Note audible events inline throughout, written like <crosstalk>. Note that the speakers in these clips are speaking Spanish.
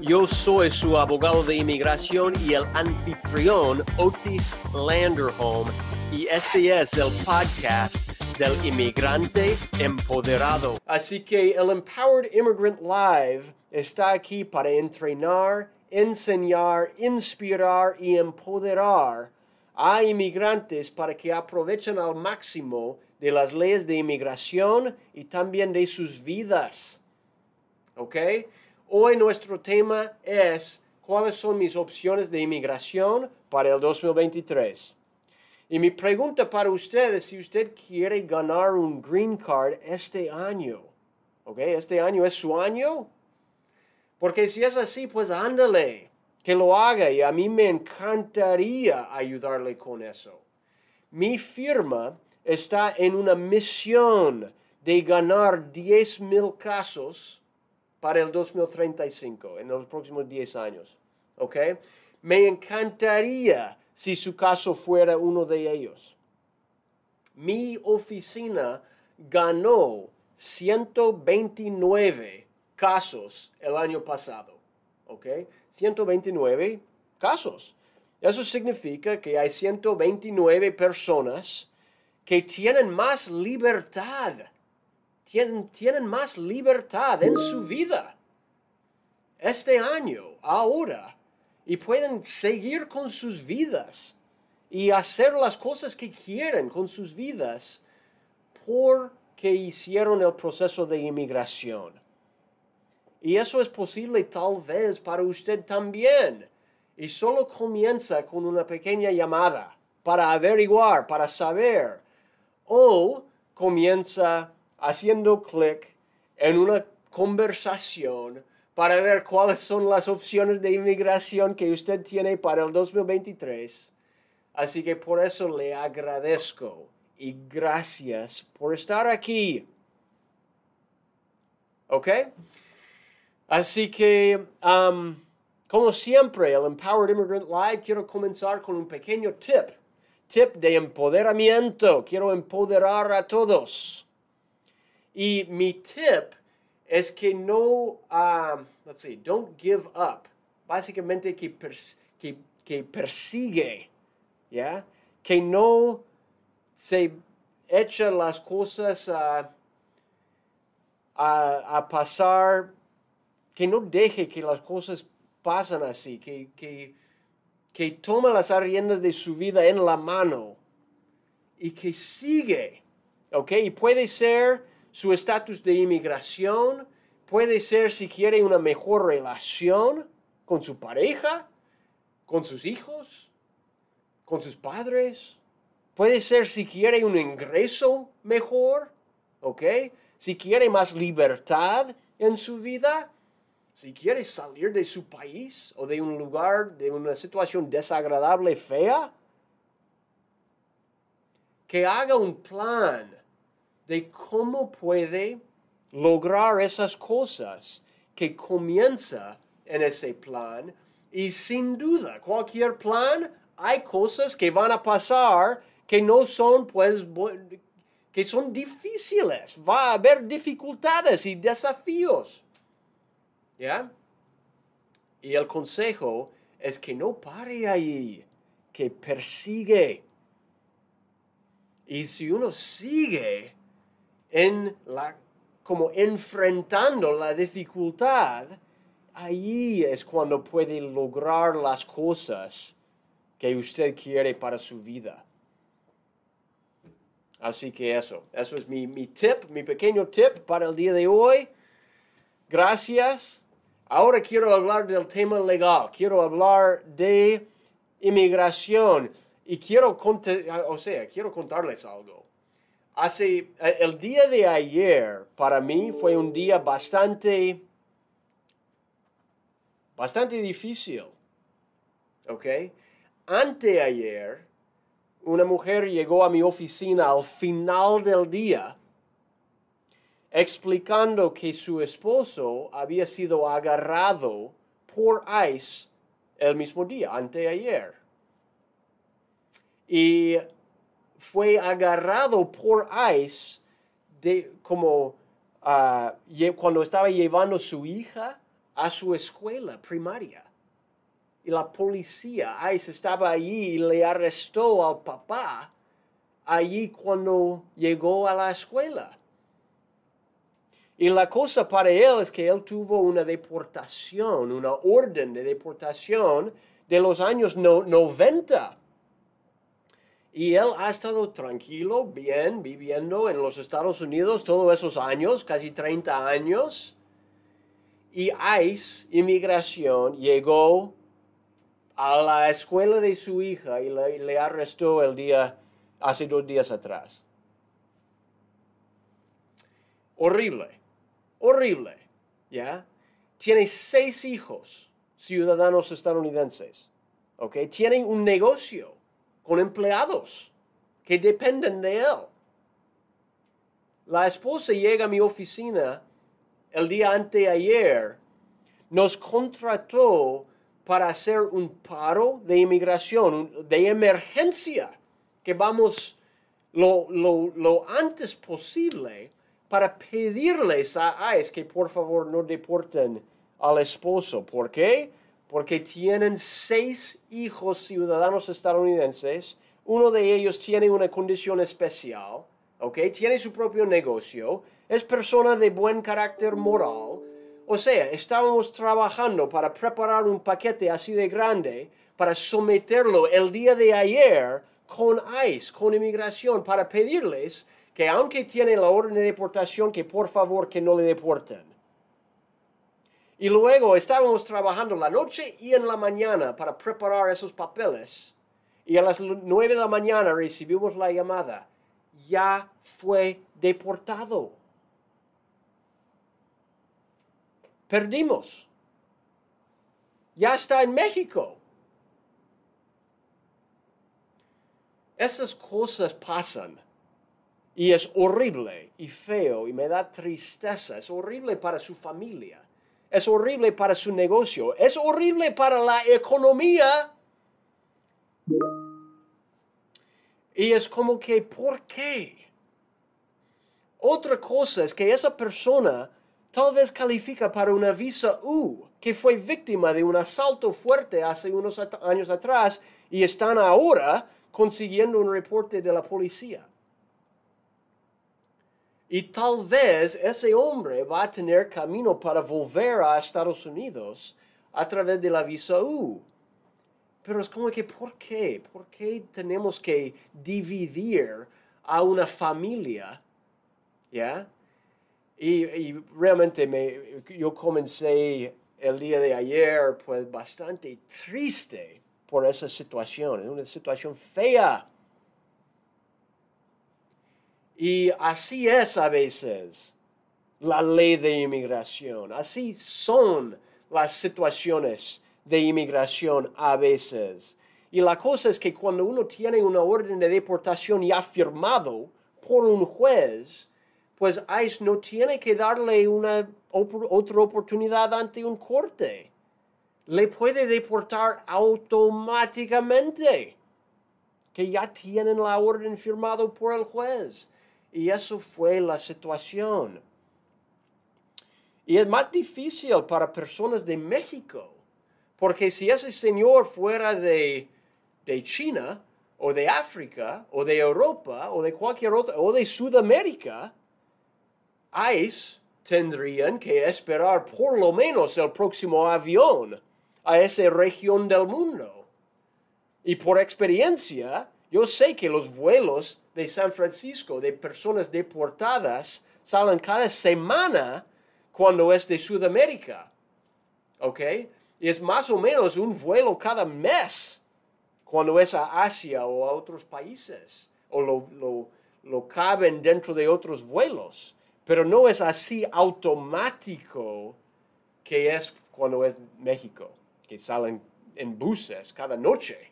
Yo soy su abogado de inmigración y el anfitrión Otis Landerholm y este es el podcast del inmigrante empoderado. Así que el Empowered Immigrant Live está aquí para entrenar, enseñar, inspirar y empoderar a inmigrantes para que aprovechen al máximo de las leyes de inmigración y también de sus vidas. ¿Ok? Hoy nuestro tema es cuáles son mis opciones de inmigración para el 2023. Y mi pregunta para usted es si usted quiere ganar un green card este año. ¿Ok? Este año es su año. Porque si es así, pues ándale, que lo haga y a mí me encantaría ayudarle con eso. Mi firma está en una misión de ganar 10 mil casos para el 2035, en los próximos 10 años. ¿Ok? Me encantaría si su caso fuera uno de ellos. Mi oficina ganó 129 casos el año pasado. ¿Ok? 129 casos. Eso significa que hay 129 personas que tienen más libertad tienen, más libertad en su vida este año, ahora, y pueden seguir con sus vidas y hacer las cosas que quieren con sus vidas porque hicieron el proceso de inmigración. Y eso es posible tal vez para usted también. Y solo comienza con una pequeña llamada para averiguar, para saber. O comienza haciendo clic en una conversación para ver cuáles son las opciones de inmigración que usted tiene para el 2023. Así que por eso le agradezco y gracias por estar aquí. ¿Ok? Así que, um, como siempre, el Empowered Immigrant Live, quiero comenzar con un pequeño tip. Tip de empoderamiento. Quiero empoderar a todos. Y mi tip es que no, uh, let's see, don't give up. Básicamente que, que, que persigue, ¿ya? Que no se echa las cosas a, a, a, pasar, que no deje que las cosas pasen así, que, que, que toma las riendas de su vida en la mano y que sigue, ¿ok? Y puede ser su estatus de inmigración, puede ser si quiere una mejor relación con su pareja, con sus hijos, con sus padres, puede ser si quiere un ingreso mejor, ¿ok? Si quiere más libertad en su vida, si quiere salir de su país o de un lugar, de una situación desagradable, fea, que haga un plan de cómo puede lograr esas cosas que comienza en ese plan. Y sin duda cualquier plan hay cosas que van a pasar que no son pues que son difíciles. Va a haber dificultades y desafíos. ¿ya? y el consejo es que no pare ahí que persigue. Y si uno sigue en la, como enfrentando la dificultad, ahí es cuando puede lograr las cosas que usted quiere para su vida. Así que eso, eso es mi, mi tip, mi pequeño tip para el día de hoy. Gracias. Ahora quiero hablar del tema legal, quiero hablar de inmigración y quiero, o sea, quiero contarles algo hace, eh, el día de ayer para mí fue un día bastante, bastante difícil. ¿Ok? Anteayer una mujer llegó a mi oficina al final del día explicando que su esposo había sido agarrado por ICE el mismo día, anteayer. Y fue agarrado por ICE como ah, cuando estaba llevando su hija a su escuela primaria. Y la policía, ICE, estaba allí y le arrestó al papá allí cuando llegó a la escuela. Y la cosa para él es que él tuvo una deportación, una orden de deportación de los años 90. Y él ha estado tranquilo, bien, viviendo en los Estados Unidos todos esos años, casi 30 años. Y ICE, inmigración, llegó a la escuela de su hija y le, arrestó el día, hace dos días atrás. Horrible horrible, ¿ya? Tiene seis hijos, ciudadanos estadounidenses, ¿ok? Tienen un negocio con empleados que dependen de él. La esposa llega a mi oficina el día anteayer, nos contrató para hacer un paro de inmigración, de emergencia, que vamos lo, antes posible para pedirles a ICE que por favor no deporten al esposo. ¿Por qué? Porque tienen seis hijos ciudadanos estadounidenses. Uno de ellos tiene una condición especial, ¿ok? Tiene su propio negocio, es persona de buen carácter moral. O sea, estábamos trabajando para preparar un paquete así de grande para someterlo el día de ayer con ICE, con inmigración, para pedirles que aunque tiene la orden de deportación, que por favor que no le deporten. Y luego estábamos trabajando la noche y en la mañana para preparar esos papeles. Y a las nueve de la mañana recibimos la llamada. Ya fue deportado. Perdimos. Ya está en México. Esas cosas pasan y es horrible y feo y me da tristeza. Es horrible para su familia. Es horrible para su negocio. Es horrible para la economía. Y es como que, ¿por qué? Otra cosa es que esa persona tal vez califica para una visa U, que fue víctima de un asalto fuerte hace unos años atrás y están ahora consiguiendo un reporte de la policía. Y tal vez ese hombre va a tener camino para volver a Estados Unidos a través de la visa U. Pero es como que, ¿por qué? ¿Por qué tenemos que dividir a una familia? ¿Ya? Y, realmente me, yo comencé el día de ayer pues bastante triste por esa situación. Es una situación fea. Y así es a veces la ley de inmigración. Así son las situaciones de inmigración a veces. Y la cosa es que cuando uno tiene una orden de deportación ya firmado por un juez, pues ICE no tiene que darle una otra oportunidad ante un corte. Le puede deportar automáticamente, que ya tienen la orden firmado por el juez. Y eso fue la situación. Y es más difícil para personas de México, porque si ese señor fuera de, de China, o de África, o de Europa, o de cualquier otra, o de Sudamérica, ICE tendrían que esperar por lo menos el próximo avión a esa región del mundo. Y por experiencia, yo sé que los vuelos de San Francisco de personas deportadas salen cada semana cuando es de Sudamérica. ¿Ok? Y es más o menos un vuelo cada mes cuando es a Asia o a otros países. O lo, lo, lo caben dentro de otros vuelos. Pero no es así automático que es cuando es México, que salen en buses cada noche.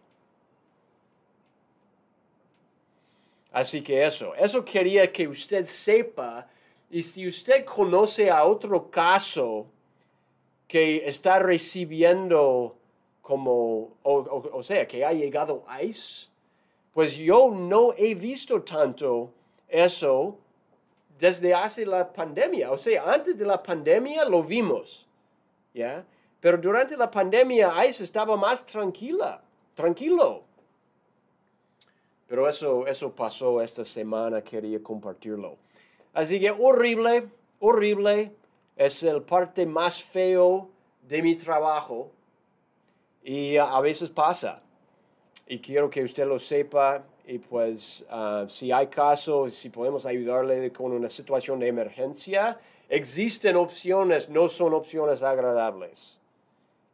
Así que eso, eso quería que usted sepa. Y si usted conoce a otro caso que está recibiendo como, o, sea, que ha llegado ICE, pues yo no he visto tanto eso desde hace la pandemia. O sea, antes de la pandemia lo vimos, ¿ya? Pero durante la pandemia ICE estaba más tranquila, tranquilo. Pero eso, eso pasó esta semana, quería compartirlo. Así que horrible, horrible. Es el parte más feo de mi trabajo. Y a veces pasa. Y quiero que usted lo sepa. Y pues ah, si hay caso, si podemos ayudarle con una situación de emergencia, existen opciones, no son opciones agradables.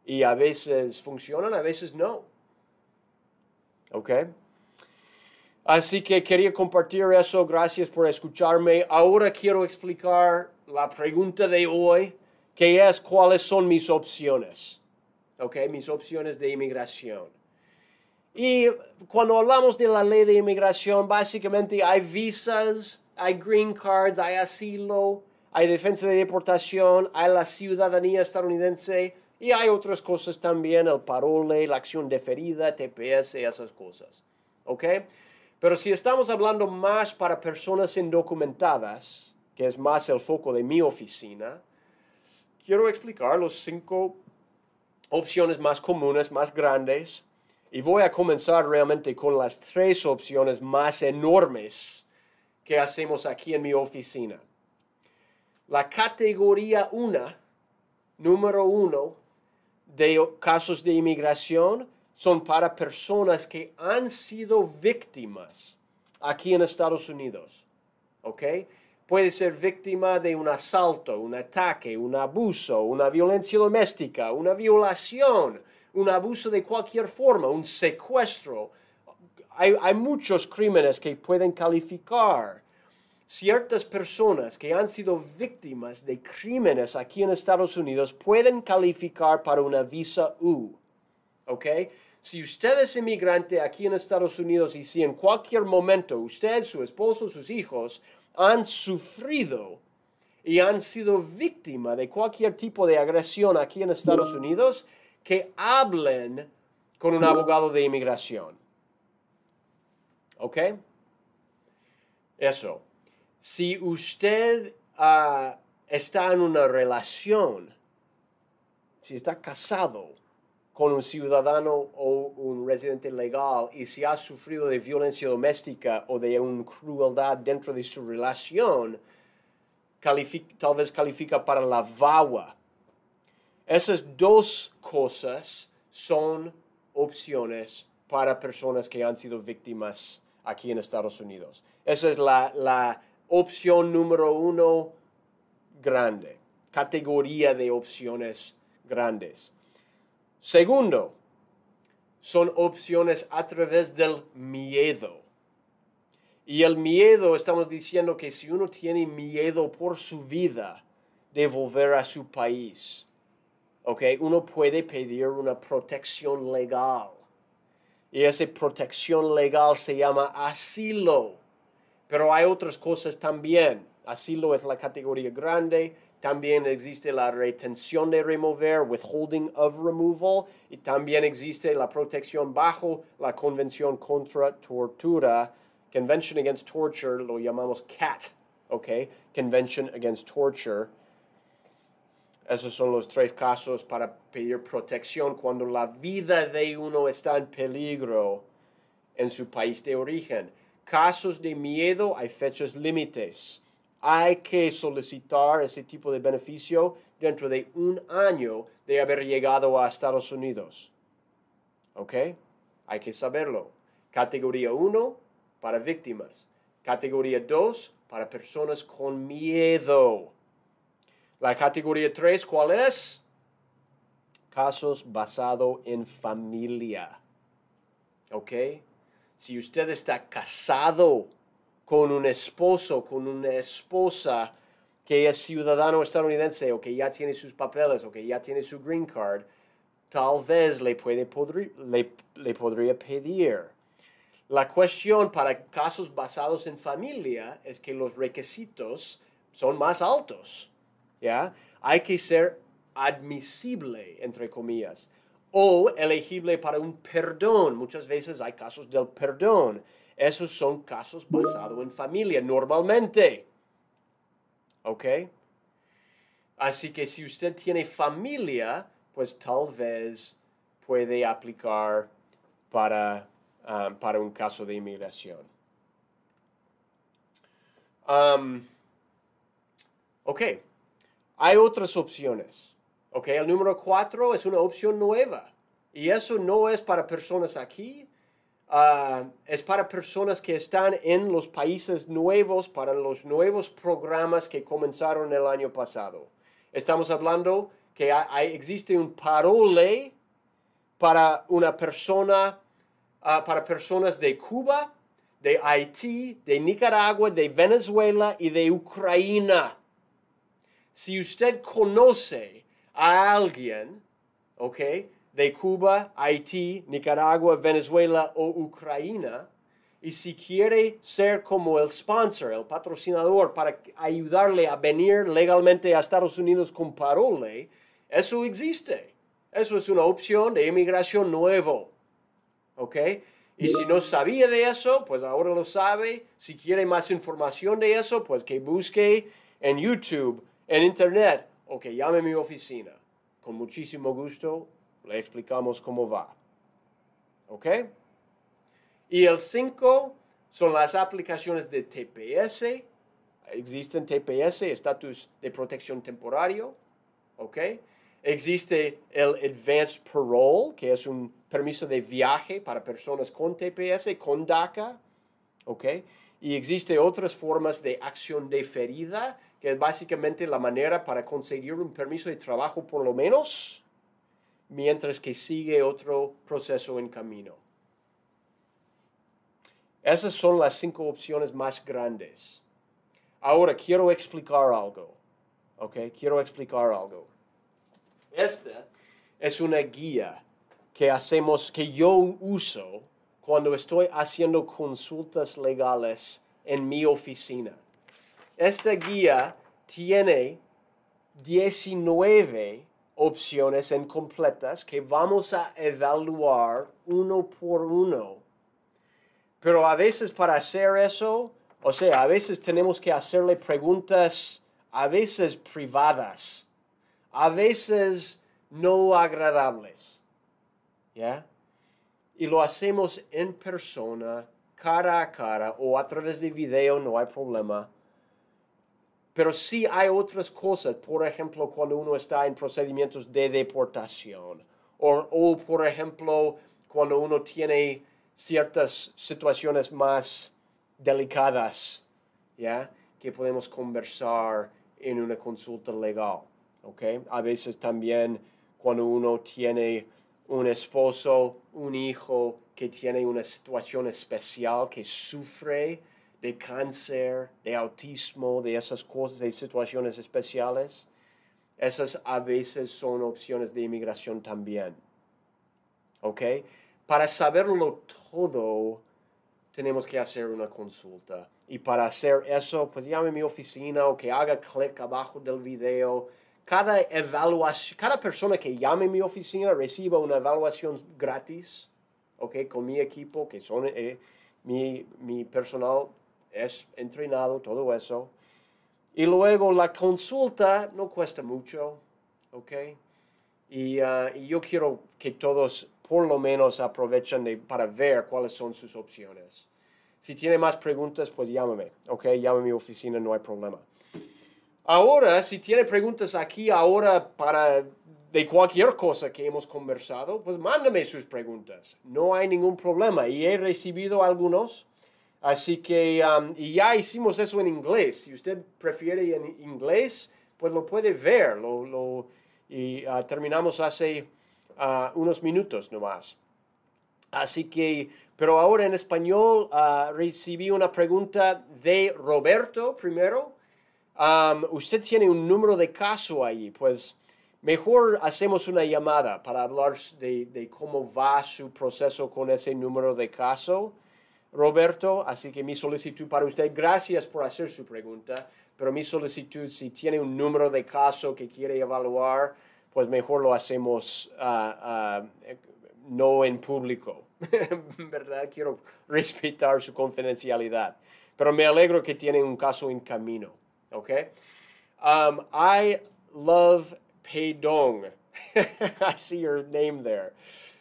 Y a veces funcionan, a veces no. ¿Ok? Así que quería compartir eso. Gracias por escucharme. Ahora quiero explicar la pregunta de hoy, que es cuáles son mis opciones. ¿Ok? Mis opciones de inmigración. Y cuando hablamos de la ley de inmigración, básicamente hay visas, hay green cards, hay asilo, hay defensa de deportación, hay la ciudadanía estadounidense y hay otras cosas también, el parole, la acción deferida, TPS, esas cosas. ¿Ok? Pero si estamos hablando más para personas indocumentadas, que es más el foco de mi oficina, quiero explicar los cinco opciones más comunes, más grandes, y voy a comenzar realmente con las tres opciones más enormes que hacemos aquí en mi oficina. La categoría 1, número uno, de casos de inmigración son para personas que han sido víctimas aquí en Estados Unidos. ¿Ok? Puede ser víctima de un asalto, un ataque, un abuso, una violencia doméstica, una violación, un abuso de cualquier forma, un secuestro. Hay, hay muchos crímenes que pueden calificar. Ciertas personas que han sido víctimas de crímenes aquí en Estados Unidos pueden calificar para una visa U. ¿Ok? Si usted es inmigrante aquí en Estados Unidos y si en cualquier momento usted, su esposo, sus hijos han sufrido y han sido víctima de cualquier tipo de agresión aquí en Estados Unidos, que hablen con un abogado de inmigración. ¿Ok? Eso. Si usted ah, está en una relación, si está casado, con un ciudadano o un residente legal y si ha sufrido de violencia doméstica o de una crueldad dentro de su relación, tal vez califica para la VAWA. Esas dos cosas son opciones para personas que han sido víctimas aquí en Estados Unidos. Esa es la, la opción número uno grande, categoría de opciones grandes. Segundo, son opciones a través del miedo. Y el miedo, estamos diciendo que si uno tiene miedo por su vida de volver a su país, okay, uno puede pedir una protección legal. Y esa protección legal se llama asilo. Pero hay otras cosas también. Asilo es la categoría grande también existe la retención de remover, withholding of removal, y también existe la protección bajo la Convención contra Tortura, Convention Against Torture, lo llamamos CAT, ¿ok? Convention Against Torture. Esos son los tres casos para pedir protección cuando la vida de uno está en peligro en su país de origen. Casos de miedo, hay fechas límites hay que solicitar ese tipo de beneficio dentro de un año de haber llegado a Estados Unidos. ¿Ok? Hay que saberlo. Categoría 1 para víctimas. Categoría 2 para personas con miedo. La categoría 3, ¿cuál es? Casos basados en familia. ¿Ok? Si usted está casado con un esposo, con una esposa que es ciudadano estadounidense o que ya tiene sus papeles o que ya tiene su green card, tal vez le, puede, le, le podría pedir. La cuestión para casos basados en familia es que los requisitos son más altos. ¿ya? Hay que ser admisible, entre comillas, o elegible para un perdón. Muchas veces hay casos del perdón. Esos son casos basados en familia, normalmente. ¿Ok? Así que si usted tiene familia, pues tal vez puede aplicar para, um, para un caso de inmigración. Um, ok, hay otras opciones. Ok, el número cuatro es una opción nueva. Y eso no es para personas aquí, uh, es para personas que están en los países nuevos, para los nuevos programas que comenzaron el año pasado. Estamos hablando que hay, existe un parole para una persona, uh, para personas de Cuba, de Haití, de Nicaragua, de Venezuela y de Ucrania. Si usted conoce a alguien, ¿ok? De Cuba, Haití, Nicaragua, Venezuela o Ucrania, y si quiere ser como el sponsor, el patrocinador, para ayudarle a venir legalmente a Estados Unidos con parole, eso existe. Eso es una opción de inmigración nuevo. ¿Ok? Y si no sabía de eso, pues ahora lo sabe. Si quiere más información de eso, pues que busque en YouTube, en Internet, o que llame a mi oficina. Con muchísimo gusto le explicamos cómo va. ¿Ok? Y el 5 son las aplicaciones de TPS. Existen TPS, estatus de protección temporario. ¿Ok? Existe el Advanced Parole, que es un permiso de viaje para personas con TPS, con DACA. ¿Ok? Y existe otras formas de acción deferida, que es básicamente la manera para conseguir un permiso de trabajo por lo menos, mientras que sigue otro proceso en camino. Esas son las cinco opciones más grandes. Ahora quiero explicar algo. ¿Ok? Quiero explicar algo. Esta es una guía que hacemos, que yo uso cuando estoy haciendo consultas legales en mi oficina. Esta guía tiene 19 opciones incompletas que vamos a evaluar uno por uno pero a veces para hacer eso, o sea, a veces tenemos que hacerle preguntas, a veces privadas, a veces no agradables. ¿Ya? Y lo hacemos en persona, cara a cara o a través de video, no hay problema. Pero sí hay otras cosas, por ejemplo, cuando uno está en procedimientos de deportación, o, o por ejemplo, cuando uno tiene ciertas situaciones más delicadas, ¿ya? Que podemos conversar en una consulta legal, ¿ok? A veces también cuando uno tiene un esposo, un hijo que tiene una situación especial, que sufre de cáncer, de autismo, de esas cosas, de situaciones especiales, esas a veces son opciones de inmigración también. ¿Ok? para saberlo todo, tenemos que hacer una consulta. Y para hacer eso, pues llame a mi oficina o que haga clic abajo del video. Cada evaluación, cada persona que llame a mi oficina reciba una evaluación gratis, ¿ok? Con mi equipo, que son, eh, mi, mi personal es entrenado, todo eso. Y luego la consulta no cuesta mucho, ¿ok? Y, uh, y yo quiero que todos por lo menos aprovechen para ver cuáles son sus opciones. Si tiene más preguntas, pues llámame, ¿ok? Llámame a mi oficina, no hay problema. Ahora, si tiene preguntas aquí ahora para de cualquier cosa que hemos conversado, pues mándame sus preguntas. No hay ningún problema. Y he recibido algunos. Así que, um, y ya hicimos eso en inglés. Si usted prefiere en inglés, pues lo puede ver. Lo, lo y uh, terminamos hace unos minutos nomás. Así que, pero ahora en español ah, recibí una pregunta de Roberto primero. usted tiene un número de caso ahí, pues mejor hacemos una llamada para hablar de, cómo va su proceso con ese número de caso. Roberto, así que mi solicitud para usted, gracias por hacer su pregunta, pero mi solicitud, si tiene un número de caso que quiere evaluar, pues mejor lo hacemos ah, ah, no en público, <laughs> ¿verdad? Quiero respetar su confidencialidad, pero me alegro que tiene un caso en camino, ¿ok? Um, I love Peidong. <laughs> I see your name there.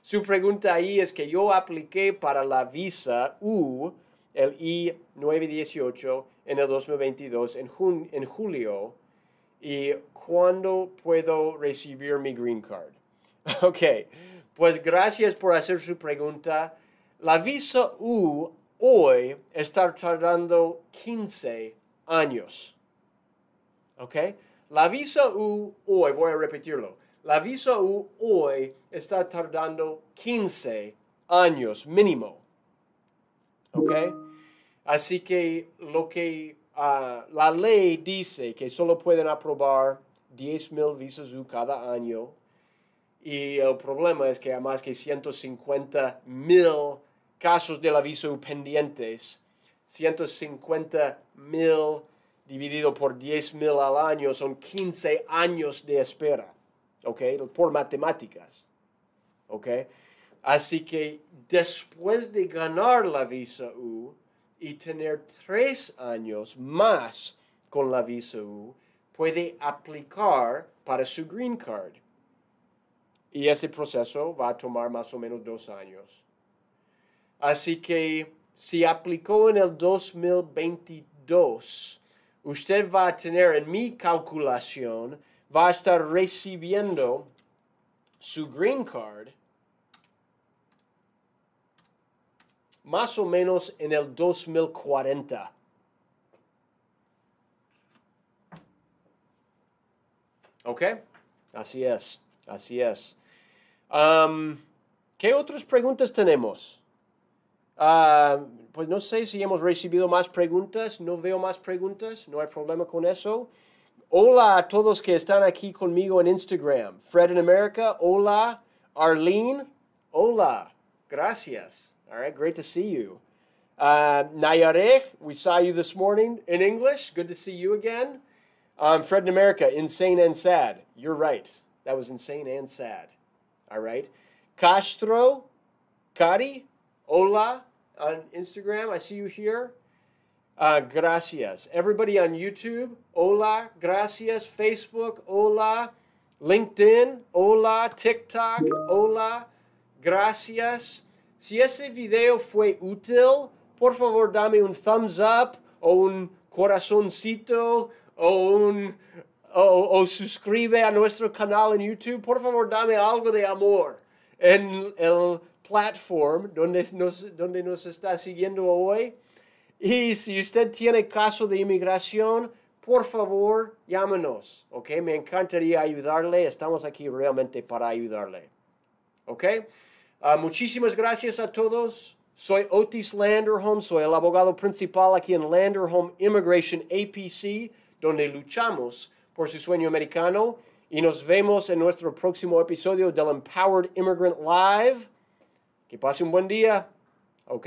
Su pregunta ahí es que yo apliqué para la visa U, el I-918, en el 2022, en, en julio, y cuándo puedo recibir mi green card. <laughs> Ok, pues gracias por hacer su pregunta. La visa U hoy está tardando 15 años. ¿Ok? La visa U hoy, voy a repetirlo, la visa U hoy está tardando 15 años mínimo. ¿Ok? Así que lo que ah, la ley dice que solo pueden aprobar 10 mil visas U cada año. Y el problema es que hay más que 150 mil casos de la visa U pendientes. 150 mil dividido por 10 mil al año son 15 años de espera. ¿Ok? Por matemáticas, ¿ok? Así que después de ganar la visa U y tener tres años más con la visa U, puede aplicar para su green card. Y ese proceso va a tomar más o menos dos años. Así que si aplicó en el 2022, usted va a tener en mi calculación va a estar recibiendo su green card más o menos en el 2040. ¿Ok? Así es, así es. Um, ¿Qué otras preguntas tenemos? Uh, pues no sé si hemos recibido más preguntas, no veo más preguntas, no hay problema con eso. Hola a todos que están aquí conmigo en Instagram. Fred in America, hola. Arlene, hola. Gracias. All right, great to see you. Uh, we saw you this morning in English. Good to see you again. Um, Fred in America, insane and sad. You're right. That was insane and sad. All right. Castro, Cari, hola on Instagram. I see you here. Uh, gracias. Everybody on YouTube, hola, gracias. Facebook, hola. LinkedIn, hola. TikTok, hola. Gracias. Si ese video fue útil, por favor dame un thumbs up o un corazoncito o un o, suscribe a nuestro canal en YouTube. Por favor dame algo de amor en el platform donde donde nos está siguiendo hoy. Y si usted tiene caso de inmigración, por favor, llámenos, ¿ok? Me encantaría ayudarle. Estamos aquí realmente para ayudarle, ¿ok? Ah, muchísimas gracias a todos. Soy Otis Landerholm, soy el abogado principal aquí en Landerholm Immigration APC, donde luchamos por su sueño americano. Y nos vemos en nuestro próximo episodio del Empowered Immigrant Live. Que pase un buen día, ¿ok?